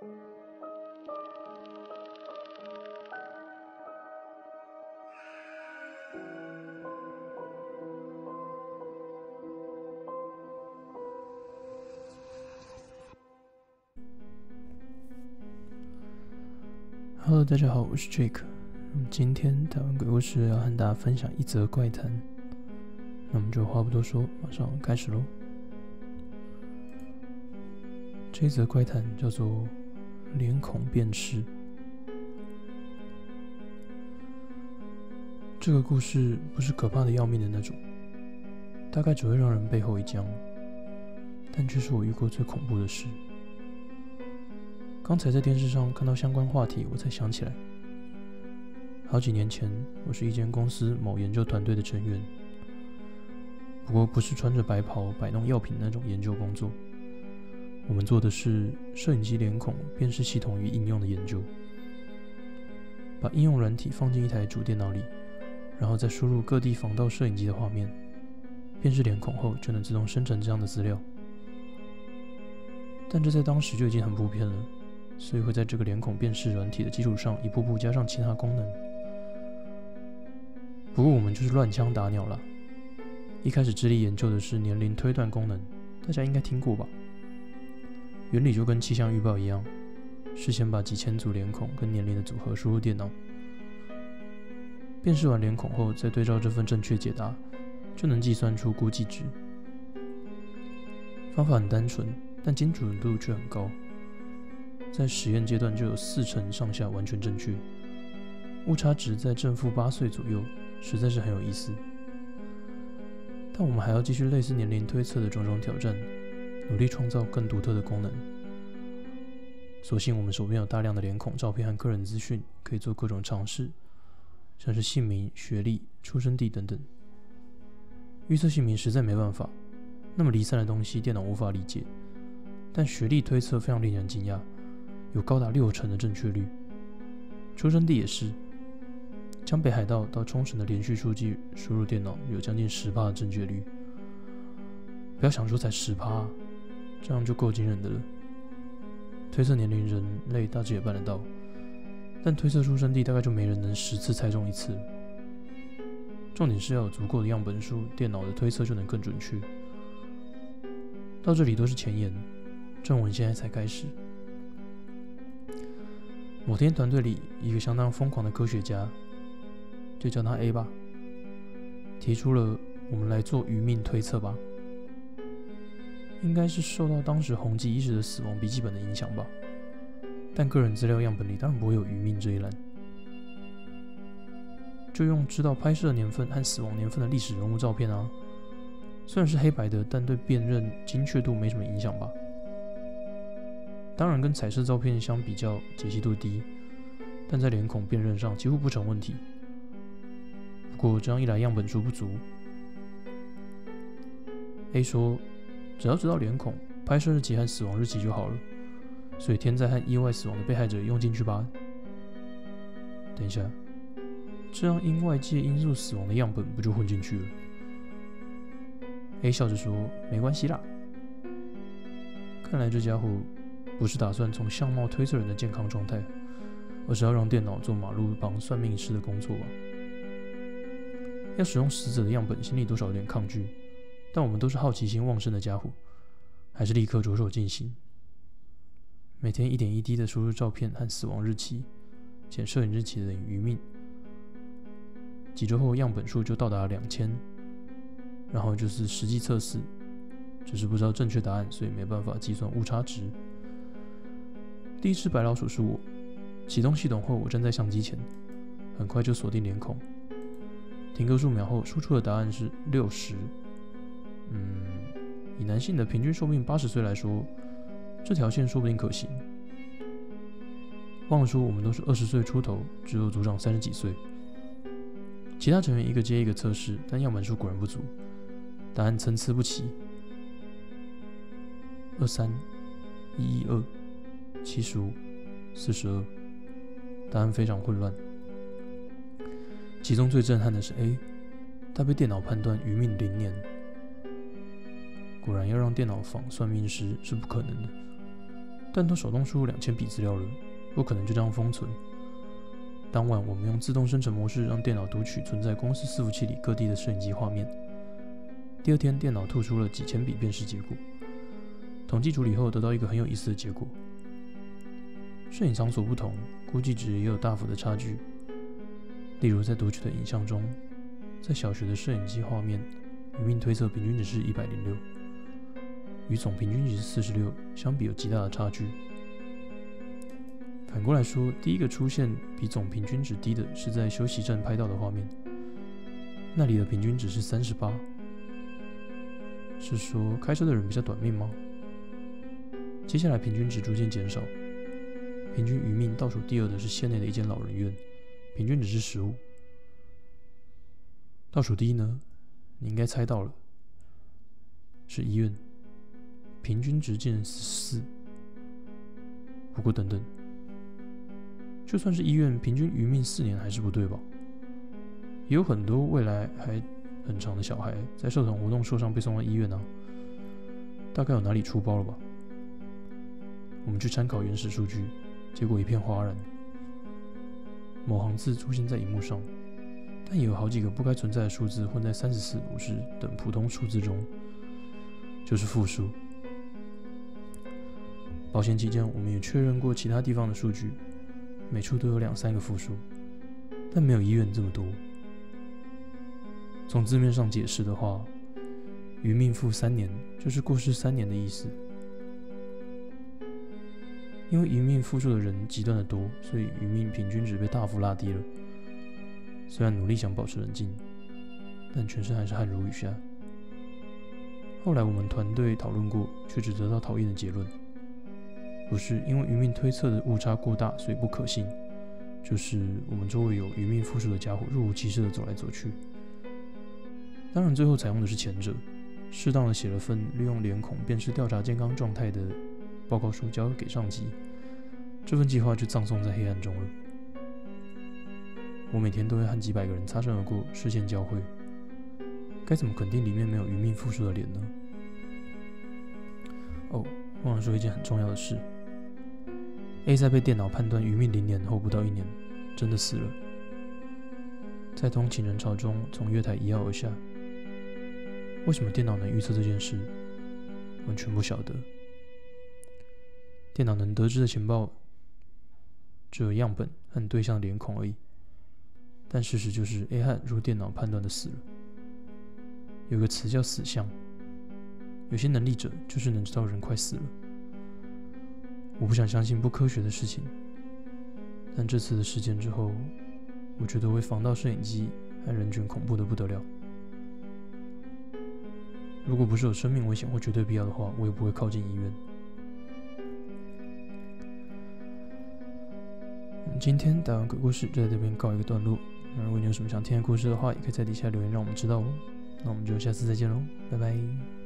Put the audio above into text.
Hello，大家好，我是 Jake。今天台湾鬼故事要和大家分享一则怪谈，那我们就话不多说，马上开始喽。这则怪谈叫做“脸孔辨识”。这个故事不是可怕的要命的那种，大概只会让人背后一僵，但却是我遇过最恐怖的事。刚才在电视上看到相关话题，我才想起来，好几年前我是一间公司某研究团队的成员，不过不是穿着白袍摆弄药品那种研究工作。我们做的是摄影机脸孔辨识系统与应用的研究，把应用软体放进一台主电脑里，然后再输入各地防盗摄影机的画面，辨识脸孔后就能自动生成这样的资料。但这在当时就已经很普遍了。所以会在这个脸孔辨识软体的基础上，一步步加上其他功能。不过我们就是乱枪打鸟了。一开始致力研究的是年龄推断功能，大家应该听过吧？原理就跟气象预报一样，事先把几千组脸孔跟年龄的组合输入电脑，辨识完脸孔后，再对照这份正确解答，就能计算出估计值。方法很单纯，但精准度却很高。在实验阶段就有四成上下完全正确，误差值在正负八岁左右，实在是很有意思。但我们还要继续类似年龄推测的种种挑战，努力创造更独特的功能。所幸我们手边有大量的脸孔照片和个人资讯，可以做各种尝试，像是姓名、学历、出生地等等。预测姓名实在没办法，那么离散的东西电脑无法理解。但学历推测非常令人惊讶。有高达六成的正确率，出生地也是。将北海道到冲绳的连续数据输入电脑，有将近十趴的正确率。不要想说才十趴，这样就够惊人的了。推测年龄，人类大致也办得到，但推测出生地，大概就没人能十次猜中一次。重点是要有足够的样本数，电脑的推测就能更准确。到这里都是前言，正文现在才开始。某天，团队里一个相当疯狂的科学家，就叫他 A 吧，提出了我们来做余命推测吧。应该是受到当时红极一时的死亡笔记本的影响吧。但个人资料样本里当然不会有余命这一栏，就用知道拍摄年份和死亡年份的历史人物照片啊。虽然是黑白的，但对辨认精确度没什么影响吧。当然，跟彩色照片相比较，解析度低，但在脸孔辨认上几乎不成问题。不过这样一来，样本数不足。A 说：“只要知道脸孔、拍摄日期和死亡日期就好了，所以天灾和意外死亡的被害者用进去吧。”等一下，这样因外界因素死亡的样本不就混进去了？A 笑着说：“没关系啦。”看来这家伙。不是打算从相貌推测人的健康状态，而是要让电脑做马路旁算命师的工作吧。要使用死者的样本，心里多少有点抗拒，但我们都是好奇心旺盛的家伙，还是立刻着手进行。每天一点一滴的输入照片和死亡日期，减摄影日期等于余命。几周后，样本数就到达两千，然后就是实际测试，只是不知道正确答案，所以没办法计算误差值。第一只白老鼠是我。启动系统后，我站在相机前，很快就锁定脸孔。停格数秒后，输出的答案是六十。嗯，以男性的平均寿命八十岁来说，这条线说不定可行。忘了说，我们都是二十岁出头，只有组长三十几岁。其他成员一个接一个测试，但样本数果然不足，答案参差不齐。二三一一二。七十五，四十二，答案非常混乱。其中最震撼的是 A，他被电脑判断余命零年。果然，要让电脑仿算命师是不可能的。但都手动输入两千笔资料了，不可能就这样封存。当晚，我们用自动生成模式让电脑读取存在公司伺服器里各地的摄影机画面。第二天，电脑吐出了几千笔辨识结果。统计处理后，得到一个很有意思的结果：摄影场所不同，估计值也有大幅的差距。例如，在读取的影像中，在小学的摄影机画面，余命推测平均值是一百零六，与总平均值四十六相比有极大的差距。反过来说，第一个出现比总平均值低的是在休息站拍到的画面，那里的平均值是三十八。是说开车的人比较短命吗？接下来平均值逐渐减少，平均余命倒数第二的是县内的一间老人院，平均值是十五。倒数第一呢？你应该猜到了，是医院，平均值竟然十四。不过等等。就算是医院平均余命四年还是不对吧？也有很多未来还很长的小孩在社团活动受伤被送到医院呢，大概有哪里出包了吧？我们去参考原始数据，结果一片哗然。某行字出现在荧幕上，但也有好几个不该存在的数字混在三十四、五十等普通数字中，就是负数。保险起见，我们也确认过其他地方的数据。每处都有两三个负数，但没有医院这么多。从字面上解释的话，余命负三年就是过世三年的意思。因为余命负数的人极端的多，所以余命平均值被大幅拉低了。虽然努力想保持冷静，但全身还是汗如雨下。后来我们团队讨论过，却只得到讨厌的结论。不是因为余命推测的误差过大，所以不可信，就是我们周围有余命复数的家伙若无其事的走来走去。当然，最后采用的是前者，适当的写了份利用脸孔辨识调查健康状态的报告书交给上级，这份计划就葬送在黑暗中了。我每天都会和几百个人擦身而过，视线交汇，该怎么肯定里面没有余命复数的脸呢？哦，忘了说一件很重要的事。A 在被电脑判断余命零年后不到一年，真的死了，在通勤人潮中从月台一跃而下。为什么电脑能预测这件事？完全不晓得。电脑能得知的情报只有样本和对象的脸孔而已。但事实就是 A 汉如电脑判断的死了。有个词叫死相，有些能力者就是能知道人快死了。我不想相信不科学的事情，但这次的事件之后，我觉得为防盗摄影机和人群恐怖的不得了。如果不是有生命危险或绝对必要的话，我也不会靠近医院。今天打完鬼故事就在这边告一个段落。那如果你有什么想听的故事的话，也可以在底下留言让我们知道哦。那我们就下次再见喽，拜拜。